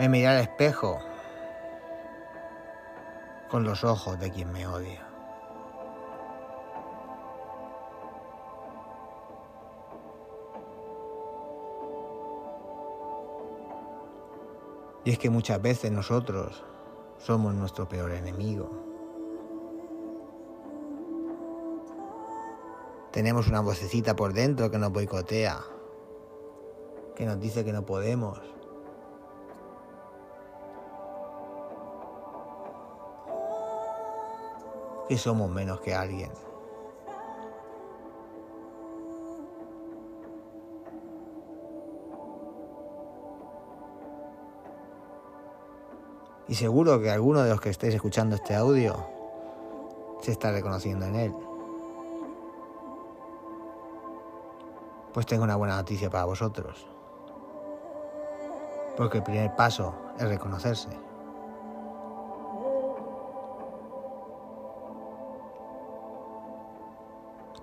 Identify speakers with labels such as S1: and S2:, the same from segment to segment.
S1: Me miré al espejo con los ojos de quien me odia. Y es que muchas veces nosotros somos nuestro peor enemigo. Tenemos una vocecita por dentro que nos boicotea, que nos dice que no podemos. Que somos menos que alguien. Y seguro que alguno de los que estéis escuchando este audio se está reconociendo en él. Pues tengo una buena noticia para vosotros. Porque el primer paso es reconocerse.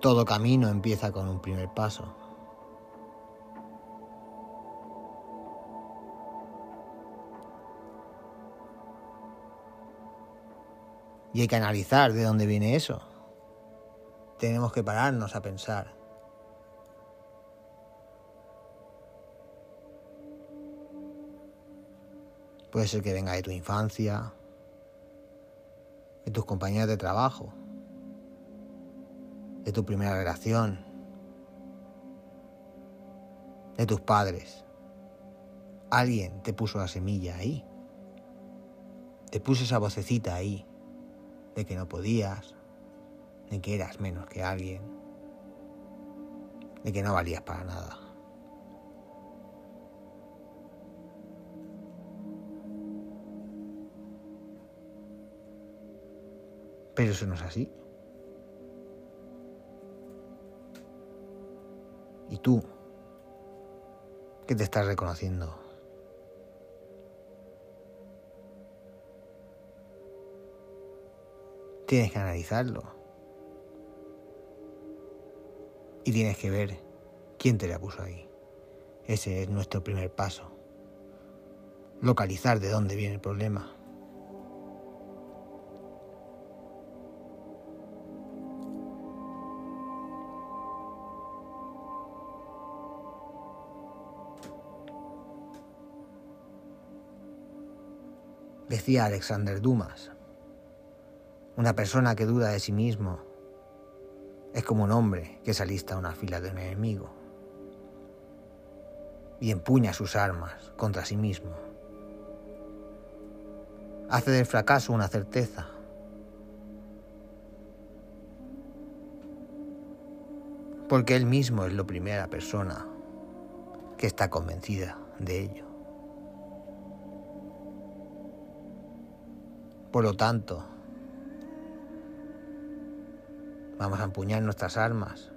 S1: Todo camino empieza con un primer paso. Y hay que analizar de dónde viene eso. Tenemos que pararnos a pensar. Puede ser que venga de tu infancia, de tus compañeros de trabajo, de tu primera relación, de tus padres. Alguien te puso la semilla ahí. Te puso esa vocecita ahí de que no podías, de que eras menos que alguien, de que no valías para nada. Pero eso no es así. ¿Y tú? ¿Qué te estás reconociendo? Tienes que analizarlo. Y tienes que ver quién te la puso ahí. Ese es nuestro primer paso. Localizar de dónde viene el problema. Decía Alexander Dumas, una persona que duda de sí mismo es como un hombre que se alista a una fila de un enemigo y empuña sus armas contra sí mismo. Hace del fracaso una certeza. Porque él mismo es la primera persona que está convencida de ello. Por lo tanto, vamos a empuñar nuestras armas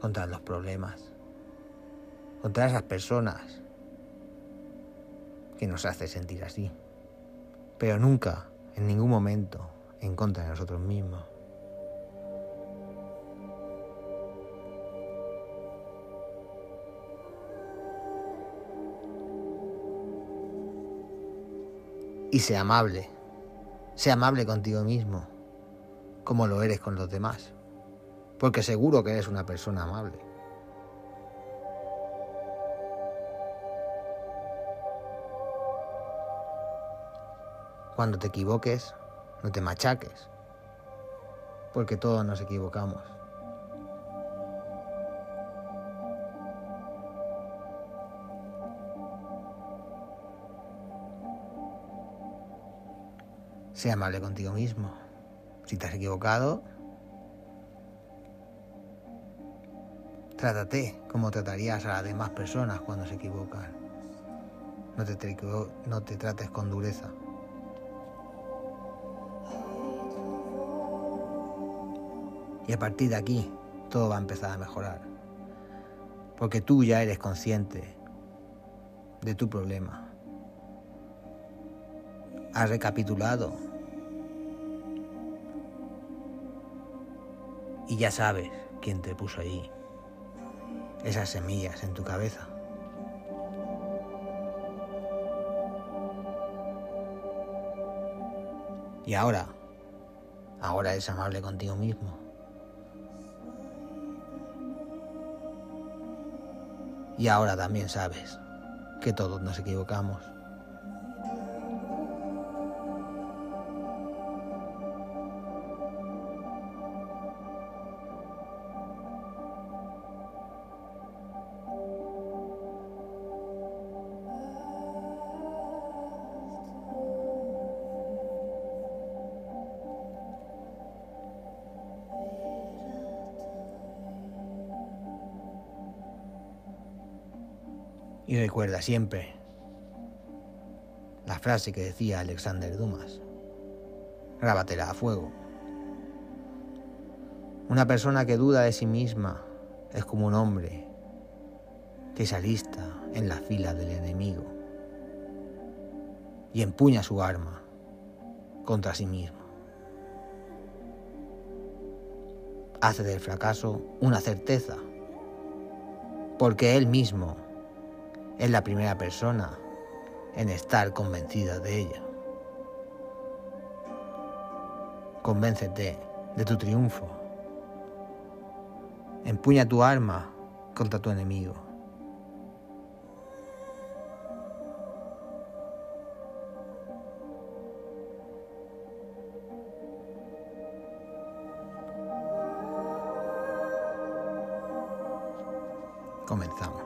S1: contra los problemas, contra esas personas que nos hace sentir así, pero nunca, en ningún momento, en contra de nosotros mismos. Y sea amable. Sea amable contigo mismo, como lo eres con los demás. Porque seguro que eres una persona amable. Cuando te equivoques, no te machaques. Porque todos nos equivocamos. Sea amable contigo mismo. Si te has equivocado, trátate como tratarías a las demás personas cuando se equivocan. No te, no te trates con dureza. Y a partir de aquí, todo va a empezar a mejorar. Porque tú ya eres consciente de tu problema. Has recapitulado Y ya sabes quién te puso allí esas semillas en tu cabeza. Y ahora, ahora es amable contigo mismo. Y ahora también sabes que todos nos equivocamos. Y recuerda siempre la frase que decía Alexander Dumas. Grábatela a fuego. Una persona que duda de sí misma es como un hombre que se alista en la fila del enemigo y empuña su arma contra sí mismo. Hace del fracaso una certeza, porque él mismo es la primera persona en estar convencida de ella. Convéncete de tu triunfo. Empuña tu arma contra tu enemigo. Comenzamos.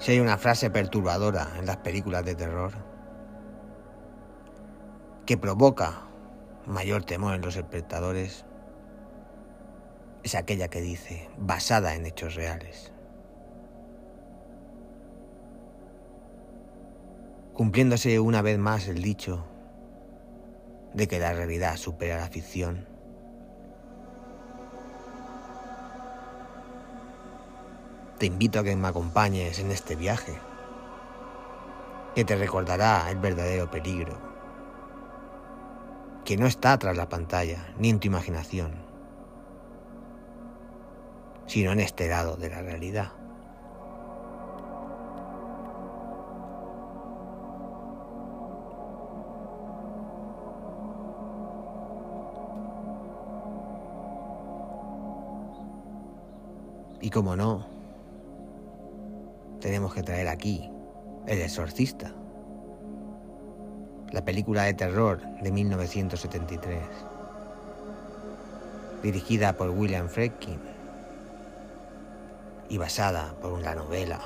S1: Si hay una frase perturbadora en las películas de terror que provoca mayor temor en los espectadores, es aquella que dice basada en hechos reales. Cumpliéndose una vez más el dicho de que la realidad supera la ficción. Te invito a que me acompañes en este viaje, que te recordará el verdadero peligro, que no está tras la pantalla ni en tu imaginación, sino en este lado de la realidad. Y como no, tenemos que traer aquí El Exorcista, la película de terror de 1973, dirigida por William Friedkin. Y basada por la novela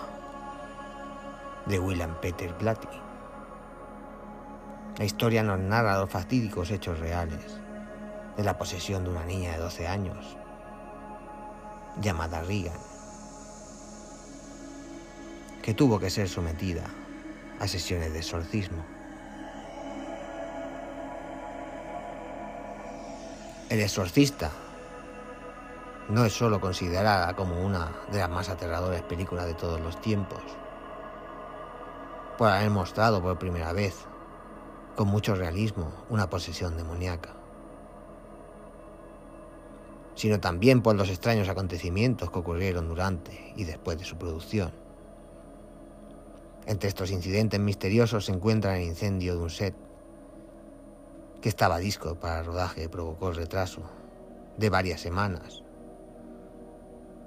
S1: de William Peter Blatty. La historia nos narra los fatídicos hechos reales de la posesión de una niña de 12 años llamada Regan que tuvo que ser sometida a sesiones de exorcismo. El exorcista no es solo considerada como una de las más aterradoras películas de todos los tiempos, por haber mostrado por primera vez, con mucho realismo, una posesión demoníaca, sino también por los extraños acontecimientos que ocurrieron durante y después de su producción. Entre estos incidentes misteriosos se encuentra el incendio de un set que estaba disco para rodaje y provocó el retraso de varias semanas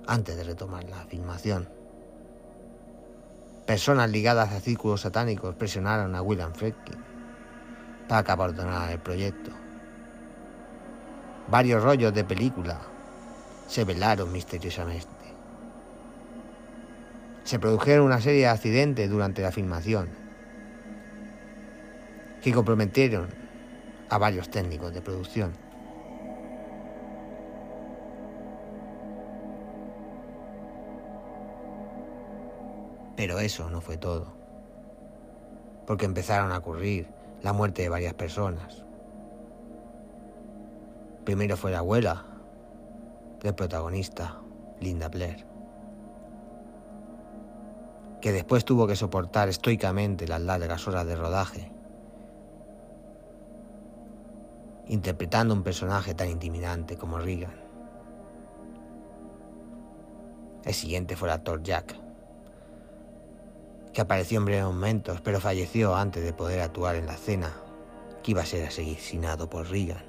S1: antes de retomar la filmación. Personas ligadas a círculos satánicos presionaron a William Friedkin para que abandonara el proyecto. Varios rollos de película se velaron misteriosamente se produjeron una serie de accidentes durante la filmación que comprometieron a varios técnicos de producción. Pero eso no fue todo, porque empezaron a ocurrir la muerte de varias personas. Primero fue la abuela del protagonista, Linda Blair que después tuvo que soportar estoicamente las largas horas de rodaje, interpretando un personaje tan intimidante como Regan. El siguiente fue el actor Jack, que apareció en breves momentos, pero falleció antes de poder actuar en la escena que iba a ser asesinado por Regan.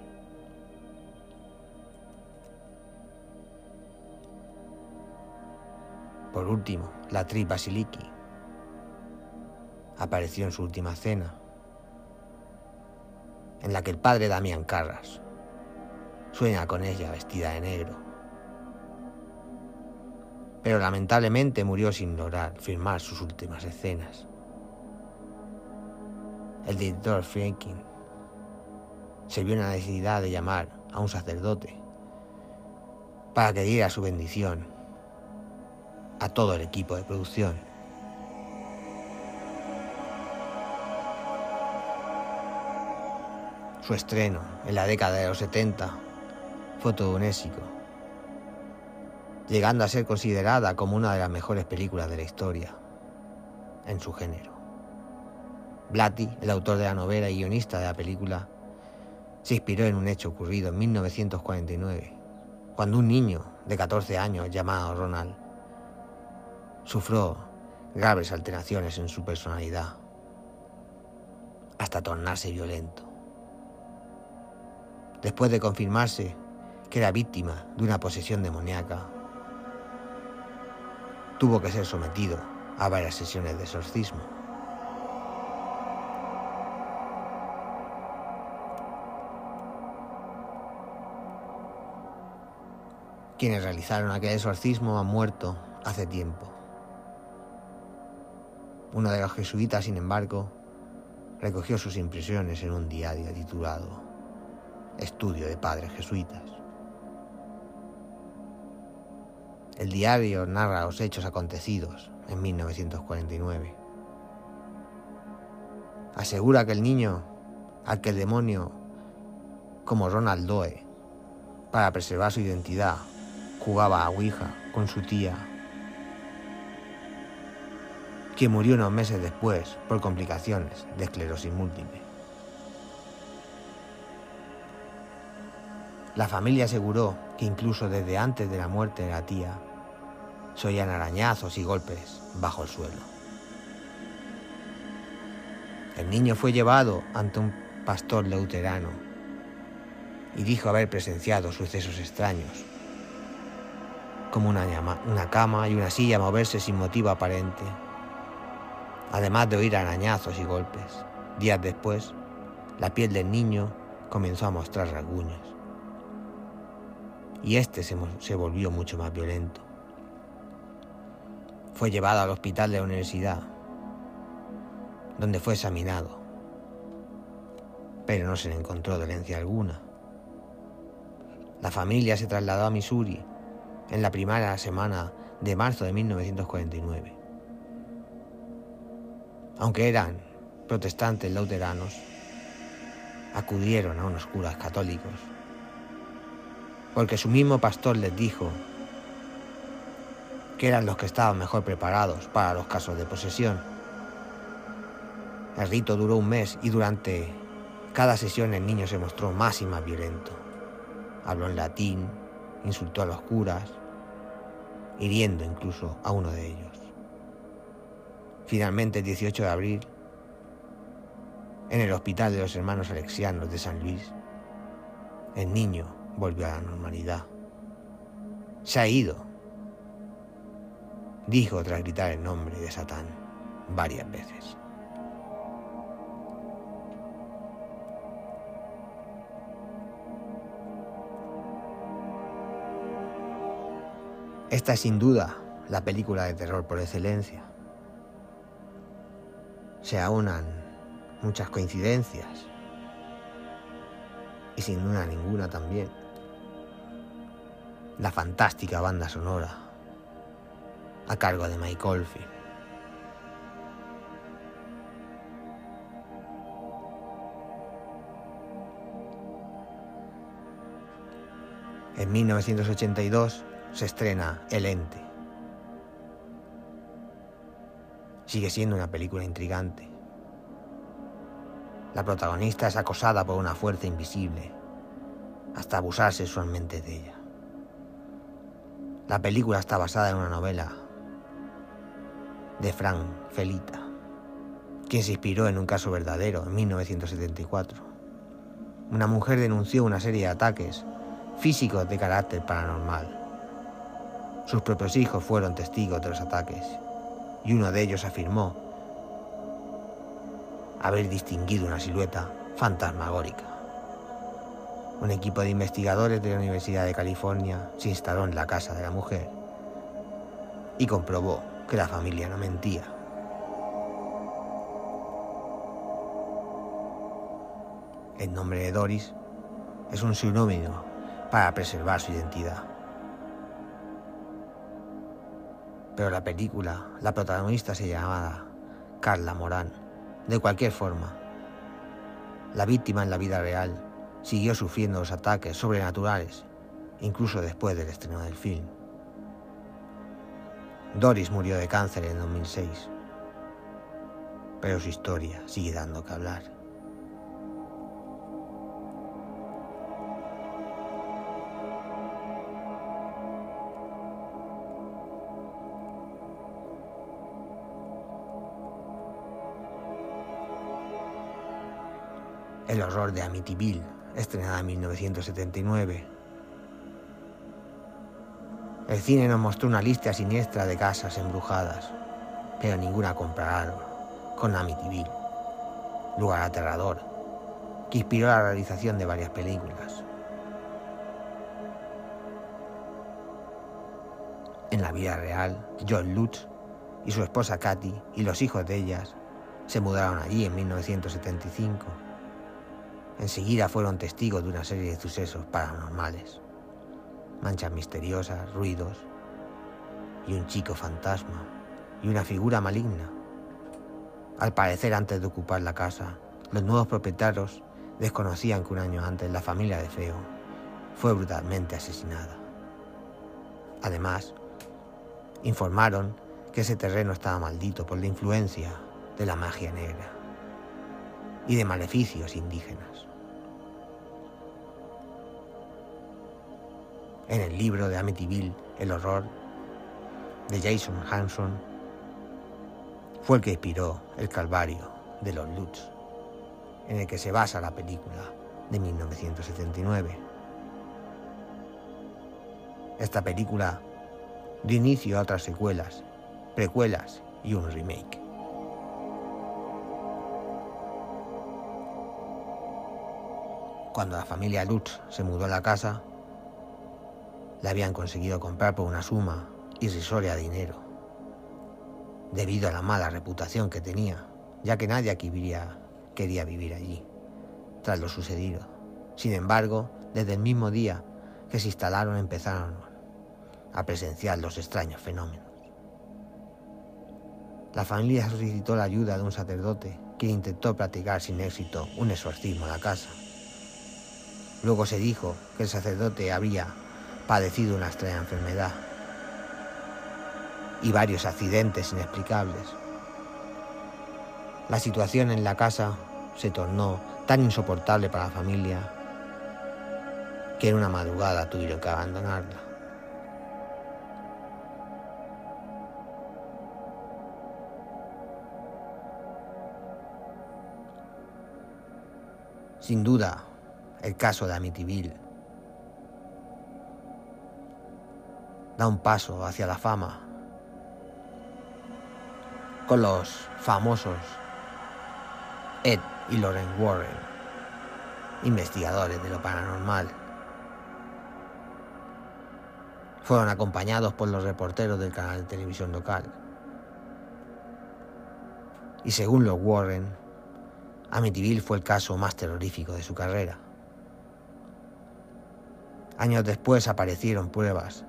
S1: Por último, la actriz Basiliki apareció en su última cena, en la que el padre Damián Carras sueña con ella vestida de negro. Pero lamentablemente murió sin lograr firmar sus últimas escenas. El director Franklin se vio en la necesidad de llamar a un sacerdote para que diera su bendición a todo el equipo de producción. Su estreno en la década de los 70 fue todo un éxito, llegando a ser considerada como una de las mejores películas de la historia en su género. Blatty, el autor de la novela y guionista de la película, se inspiró en un hecho ocurrido en 1949, cuando un niño de 14 años llamado Ronald sufrió graves alteraciones en su personalidad, hasta tornarse violento. Después de confirmarse que era víctima de una posesión demoníaca, tuvo que ser sometido a varias sesiones de exorcismo. Quienes realizaron aquel exorcismo han muerto hace tiempo. Uno de los jesuitas, sin embargo, recogió sus impresiones en un diario titulado Estudio de Padres Jesuitas. El diario narra los hechos acontecidos en 1949. Asegura que el niño al que el demonio, como Ronald Doe, para preservar su identidad, jugaba a Ouija con su tía que murió unos meses después por complicaciones de esclerosis múltiple. La familia aseguró que incluso desde antes de la muerte de la tía, se oían arañazos y golpes bajo el suelo. El niño fue llevado ante un pastor leuterano y dijo haber presenciado sucesos extraños, como una, una cama y una silla moverse sin motivo aparente además de oír arañazos y golpes. Días después, la piel del niño comenzó a mostrar rasguños. Y este se, volvió mucho más violento. Fue llevado al hospital de la universidad, donde fue examinado, pero no se le encontró dolencia alguna. La familia se trasladó a Missouri en la primera semana de marzo de 1949 aunque eran protestantes lauteranos, acudieron a unos curas católicos, porque su mismo pastor les dijo que eran los que estaban mejor preparados para los casos de posesión. El rito duró un mes y durante cada sesión el niño se mostró más y más violento. Habló en latín, insultó a los curas, hiriendo incluso a uno de ellos. Finalmente, el 18 de abril, en el hospital de los hermanos alexianos de San Luis, el niño volvió a la normalidad. Se ha ido, dijo tras gritar el nombre de Satán varias veces. Esta es sin duda la película de terror por excelencia se aunan muchas coincidencias. Y sin duda ninguna también. La fantástica banda sonora a cargo de Mike Oldfield. En 1982 se estrena El Ente, sigue siendo una película intrigante. La protagonista es acosada por una fuerza invisible, hasta abusar sexualmente de ella. La película está basada en una novela de Frank Felita, quien se inspiró en un caso verdadero en 1974. Una mujer denunció una serie de ataques físicos de carácter paranormal. Sus propios hijos fueron testigos de los ataques y uno de ellos afirmó haber distinguido una silueta fantasmagórica. Un equipo de investigadores de la Universidad de California se instaló en la casa de la mujer y comprobó que la familia no mentía. El nombre de Doris es un sinónimo para preservar su identidad. Pero la película, la protagonista se llamaba Carla Morán. De cualquier forma, la víctima en la vida real siguió sufriendo los ataques sobrenaturales, incluso después del estreno del film. Doris murió de cáncer en 2006, pero su historia sigue dando que hablar. El horror de Amityville, estrenada en 1979. El cine nos mostró una lista siniestra de casas embrujadas, pero ninguna comparada con Amityville, lugar aterrador, que inspiró la realización de varias películas. En la vida real, John Lutz y su esposa Katy y los hijos de ellas se mudaron allí en 1975 Enseguida fueron testigos de una serie de sucesos paranormales. Manchas misteriosas, ruidos y un chico fantasma y una figura maligna. Al parecer antes de ocupar la casa, los nuevos propietarios desconocían que un año antes la familia de Feo fue brutalmente asesinada. Además, informaron que ese terreno estaba maldito por la influencia de la magia negra y de maleficios indígenas. En el libro de Amityville, El horror, de Jason Hanson, fue el que inspiró El Calvario de los Lutz, en el que se basa la película de 1979. Esta película dio inicio a otras secuelas, precuelas y un remake. Cuando la familia Lutz se mudó a la casa, la habían conseguido comprar por una suma irrisoria de dinero, debido a la mala reputación que tenía, ya que nadie aquí quería vivir allí, tras lo sucedido. Sin embargo, desde el mismo día que se instalaron empezaron a presenciar los extraños fenómenos. La familia solicitó la ayuda de un sacerdote quien intentó practicar sin éxito un exorcismo en la casa. Luego se dijo que el sacerdote había padecido una extraña enfermedad y varios accidentes inexplicables. La situación en la casa se tornó tan insoportable para la familia que en una madrugada tuvieron que abandonarla. Sin duda, el caso de Amityville da un paso hacia la fama con los famosos Ed y Lauren Warren, investigadores de lo paranormal. Fueron acompañados por los reporteros del canal de televisión local. Y según los Warren, Amityville fue el caso más terrorífico de su carrera. Años después aparecieron pruebas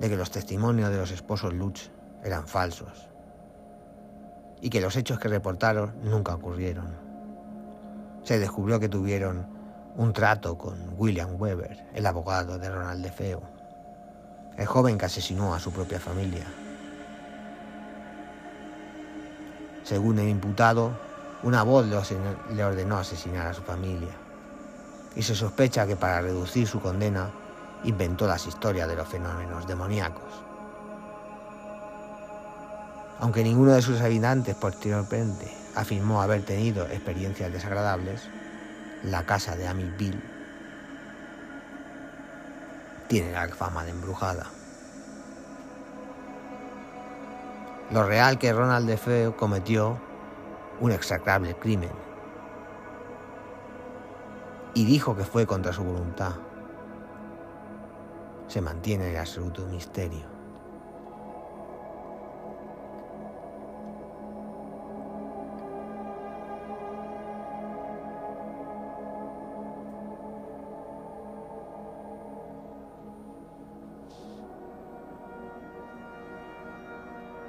S1: de que los testimonios de los esposos Lutz eran falsos y que los hechos que reportaron nunca ocurrieron. Se descubrió que tuvieron un trato con William Weber, el abogado de Ronald DeFeo, el joven que asesinó a su propia familia. Según el imputado, una voz le ordenó asesinar a su familia. Y se sospecha que para reducir su condena inventó las historias de los fenómenos demoníacos. Aunque ninguno de sus habitantes posteriormente afirmó haber tenido experiencias desagradables, la casa de Amityville tiene la fama de embrujada. Lo real que Ronald DeFeo cometió un execrable crimen y dijo que fue contra su voluntad. Se mantiene en absoluto misterio.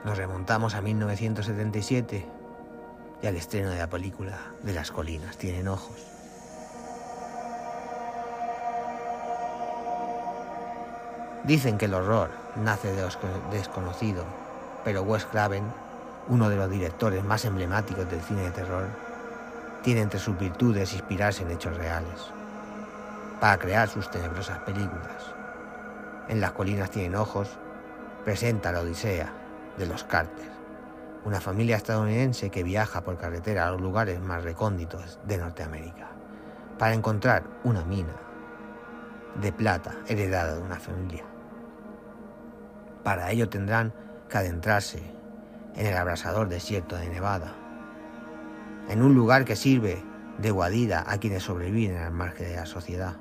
S1: Nos remontamos a 1977 y al estreno de la película de las colinas tienen ojos. Dicen que el horror nace de los desconocido, pero Wes Craven, uno de los directores más emblemáticos del cine de terror, tiene entre sus virtudes inspirarse en hechos reales para crear sus tenebrosas películas. En las colinas tienen ojos presenta la Odisea, de los Carter, una familia estadounidense que viaja por carretera a los lugares más recónditos de Norteamérica para encontrar una mina de plata heredada de una familia. Para ello tendrán que adentrarse en el abrasador desierto de Nevada, en un lugar que sirve de guadida a quienes sobreviven al margen de la sociedad.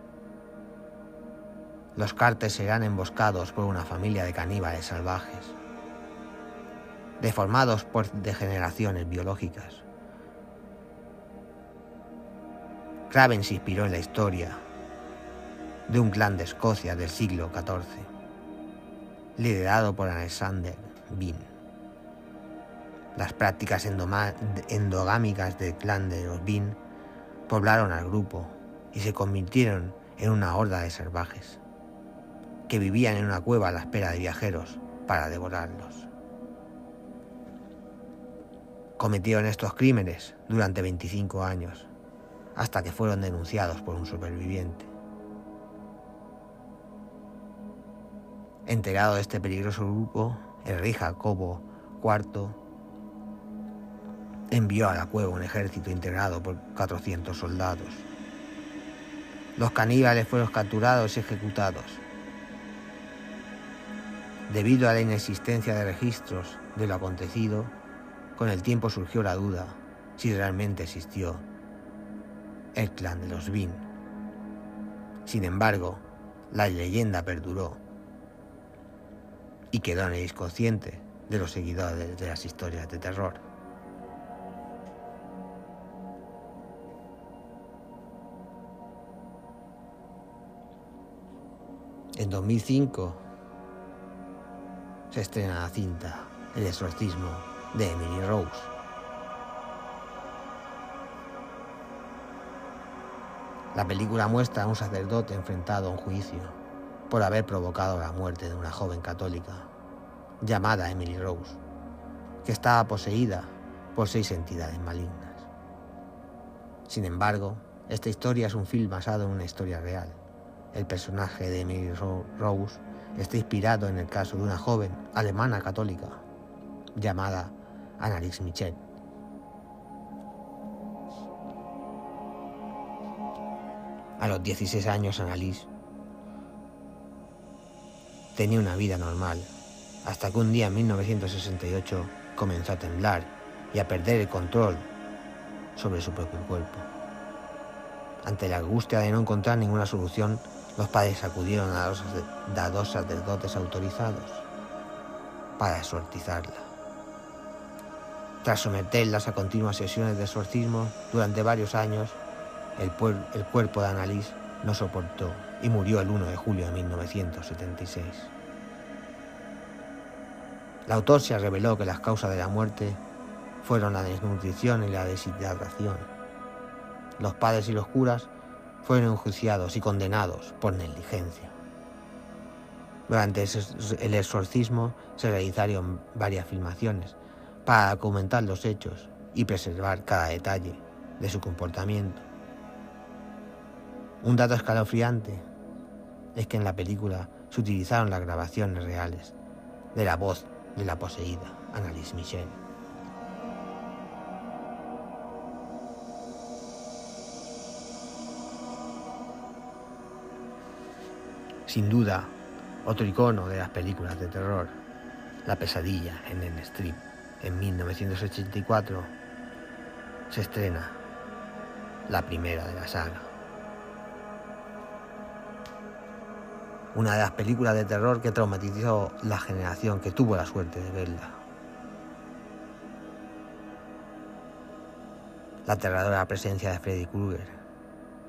S1: Los Carter serán emboscados por una familia de caníbales salvajes deformados por degeneraciones biológicas. Craven se inspiró en la historia de un clan de Escocia del siglo XIV, liderado por Alexander Bean. Las prácticas endogámicas del clan de los Bean poblaron al grupo y se convirtieron en una horda de salvajes que vivían en una cueva a la espera de viajeros para devorarlos cometieron estos crímenes durante 25 años, hasta que fueron denunciados por un superviviente. Enterado de este peligroso grupo, el rey Jacobo IV envió a la cueva un ejército integrado por 400 soldados. Los caníbales fueron capturados y ejecutados. Debido a la inexistencia de registros de lo acontecido, con el tiempo surgió la duda si realmente existió el clan de los Bin. Sin embargo, la leyenda perduró y el inconsciente de los seguidores de las historias de terror. En 2005 se estrena la cinta El exorcismo de Emily Rose. La película muestra a un sacerdote enfrentado a un juicio por haber provocado la muerte de una joven católica llamada Emily Rose, que estaba poseída por seis entidades malignas. Sin embargo, esta historia es un film basado en una historia real. El personaje de Emily Rose está inspirado en el caso de una joven alemana católica llamada Annalise Michel. A los 16 años Annalise tenía una vida normal, hasta que un día en 1968 comenzó a temblar y a perder el control sobre su propio cuerpo. Ante la angustia de no encontrar ninguna solución, los padres acudieron a dos sacerdotes autorizados para exorcizarla. Tras someterlas a continuas sesiones de exorcismo durante varios años, el, el cuerpo de Annalise no soportó y murió el 1 de julio de 1976. La autopsia reveló que las causas de la muerte fueron la desnutrición y la deshidratación. Los padres y los curas fueron enjuiciados y condenados por negligencia. Durante el exorcismo se realizaron varias filmaciones para documentar los hechos y preservar cada detalle de su comportamiento. Un dato escalofriante es que en la película se utilizaron las grabaciones reales de la voz de la poseída, Annalise Michel. Sin duda, otro icono de las películas de terror, La pesadilla en el strip, en 1984, se estrena la primera de la saga. Una de las películas de terror que traumatizó la generación que tuvo la suerte de verla. La aterradora presencia de Freddy Krueger,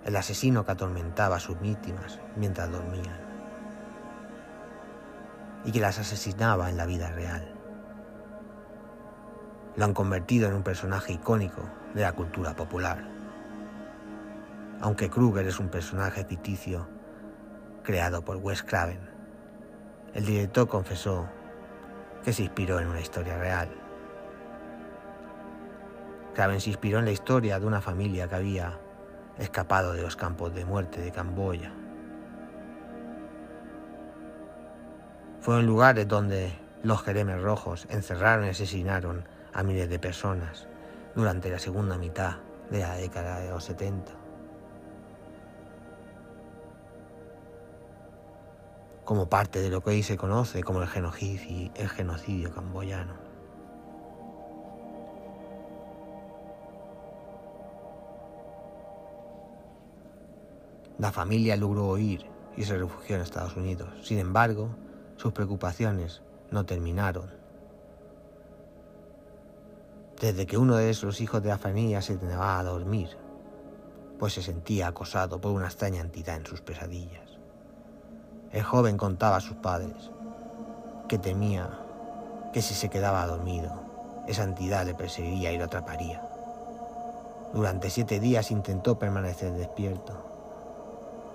S1: el asesino que atormentaba a sus víctimas mientras dormían y que las asesinaba en la vida real. Lo han convertido en un personaje icónico de la cultura popular. Aunque Krueger es un personaje ficticio, creado por Wes Craven. El director confesó que se inspiró en una historia real. Craven se inspiró en la historia de una familia que había escapado de los campos de muerte de Camboya. Fueron lugares donde los jeremes rojos encerraron y asesinaron a miles de personas durante la segunda mitad de la década de los 70. Como parte de lo que hoy se conoce como el genocidio, el genocidio camboyano. La familia logró huir y se refugió en Estados Unidos. Sin embargo, sus preocupaciones no terminaron. Desde que uno de esos hijos de la familia se tenía a dormir, pues se sentía acosado por una extraña entidad en sus pesadillas. El joven contaba a sus padres que temía que si se quedaba dormido, esa entidad le perseguiría y lo atraparía. Durante siete días intentó permanecer despierto,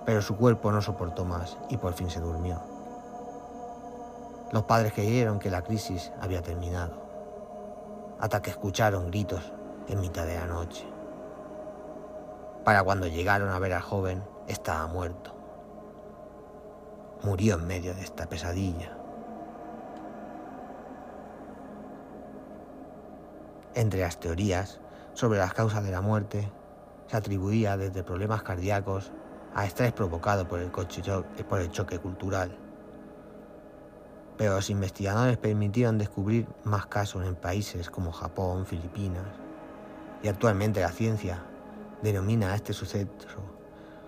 S1: pero su cuerpo no soportó más y por fin se durmió. Los padres creyeron que la crisis había terminado, hasta que escucharon gritos en mitad de la noche. Para cuando llegaron a ver al joven, estaba muerto murió en medio de esta pesadilla. Entre las teorías sobre las causas de la muerte se atribuía desde problemas cardíacos a estrés provocado por el, por el choque cultural. Pero los investigadores permitieron descubrir más casos en países como Japón, Filipinas, y actualmente la ciencia denomina a este suceso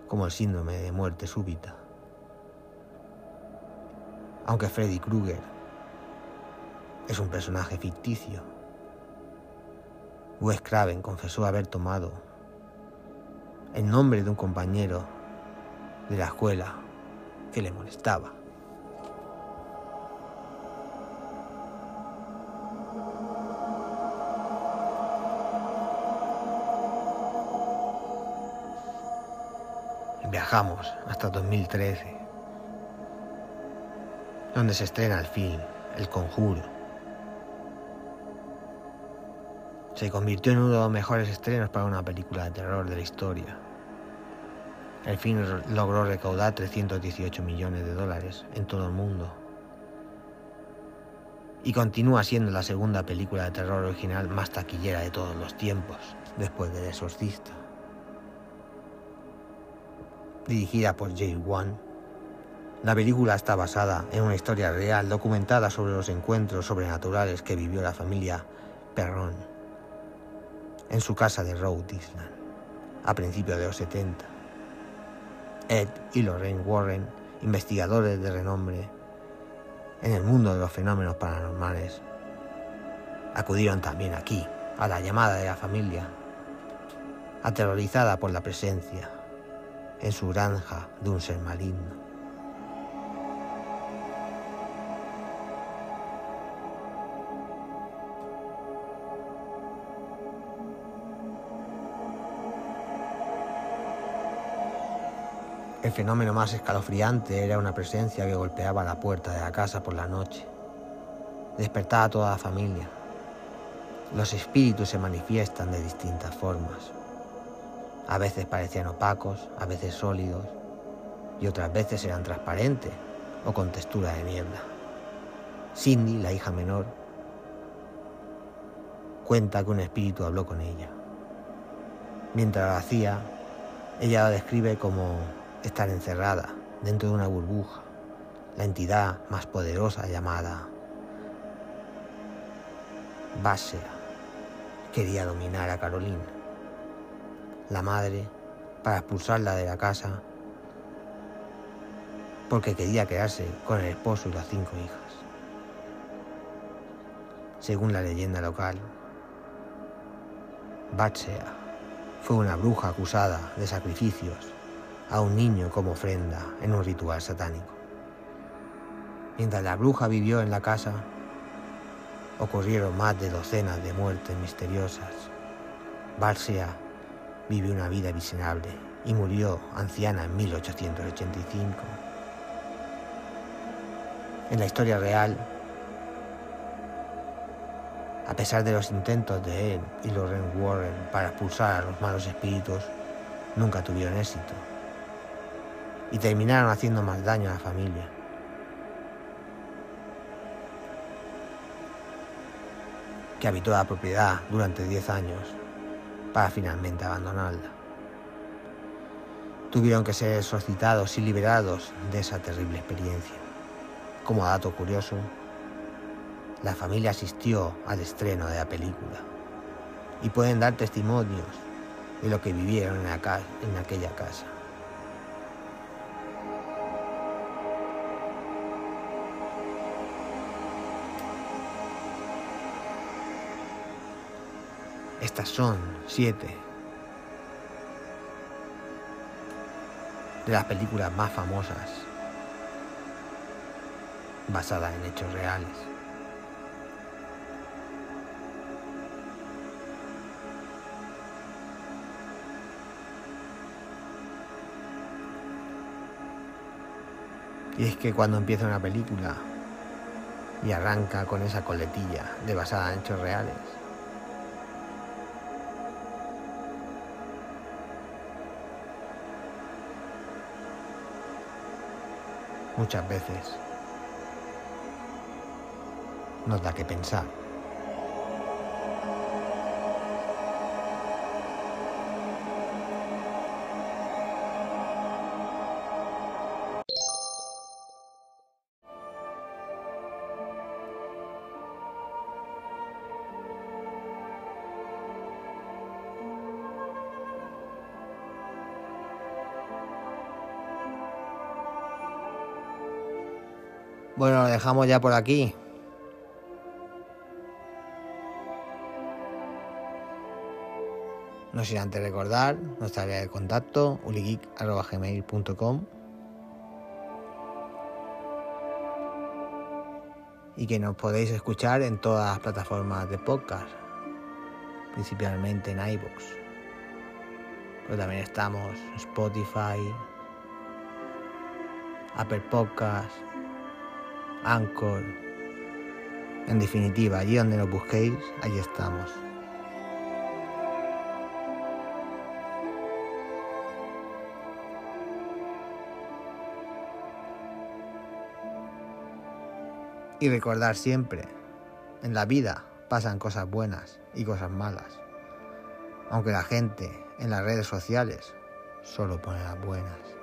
S1: como el síndrome de muerte súbita aunque Freddy Krueger es un personaje ficticio. Wes Craven confesó haber tomado el nombre de un compañero de la escuela que le molestaba. Viajamos hasta 2013 donde se estrena el film El Conjuro. Se convirtió en uno de los mejores estrenos para una película de terror de la historia. El film logró recaudar 318 millones de dólares en todo el mundo. Y continúa siendo la segunda película de terror original más taquillera de todos los tiempos, después de El Exorcista. Dirigida por Jay Wan, la película está basada en una historia real documentada sobre los encuentros sobrenaturales que vivió la familia Perron en su casa de Rhode Island a principios de los 70. Ed y Lorraine Warren, investigadores de renombre en el mundo de los fenómenos paranormales, acudieron también aquí a la llamada de la familia, aterrorizada por la presencia en su granja de un ser maligno. El fenómeno más escalofriante era una presencia que golpeaba la puerta de la casa por la noche. Despertaba a toda la familia. Los espíritus se manifiestan de distintas formas. A veces parecían opacos, a veces sólidos y otras veces eran transparentes o con textura de niebla. Cindy, la hija menor, cuenta que un espíritu habló con ella. Mientras lo hacía, ella lo describe como estar encerrada dentro de una burbuja, la entidad más poderosa llamada Basea quería dominar a Carolina, la madre, para expulsarla de la casa porque quería quedarse con el esposo y las cinco hijas. Según la leyenda local, Batsea fue una bruja acusada de sacrificios a un niño como ofrenda en un ritual satánico. Mientras la bruja vivió en la casa, ocurrieron más de docenas de muertes misteriosas. Batsea vivió una vida miserable y murió anciana en 1885. En la historia real, a pesar de los intentos de él y Lorraine Warren para expulsar a los malos espíritus, nunca tuvieron éxito y terminaron haciendo más daño a la familia. que habitó la propiedad durante 10 años para finalmente abandonarla. Tuvieron que ser exorcitados y liberados de esa terrible experiencia. Como dato curioso, la familia asistió al estreno de la película y pueden dar testimonios de lo que vivieron en, en aquella casa. Estas son siete de las películas más famosas basadas en hechos reales. Y es que cuando empieza una película y arranca con esa coletilla de basada en hechos reales, muchas veces nos da que pensar. Dejamos ya por aquí. No sin antes recordar nuestra área de contacto uligeek.gmail.com y que nos podéis escuchar en todas las plataformas de podcast, principalmente en iVoox. Pero también estamos Spotify, Apple Podcasts, Anchor. En definitiva, allí donde nos busquéis, allí estamos. Y recordar siempre, en la vida pasan cosas buenas y cosas malas. Aunque la gente en las redes sociales solo pone las buenas.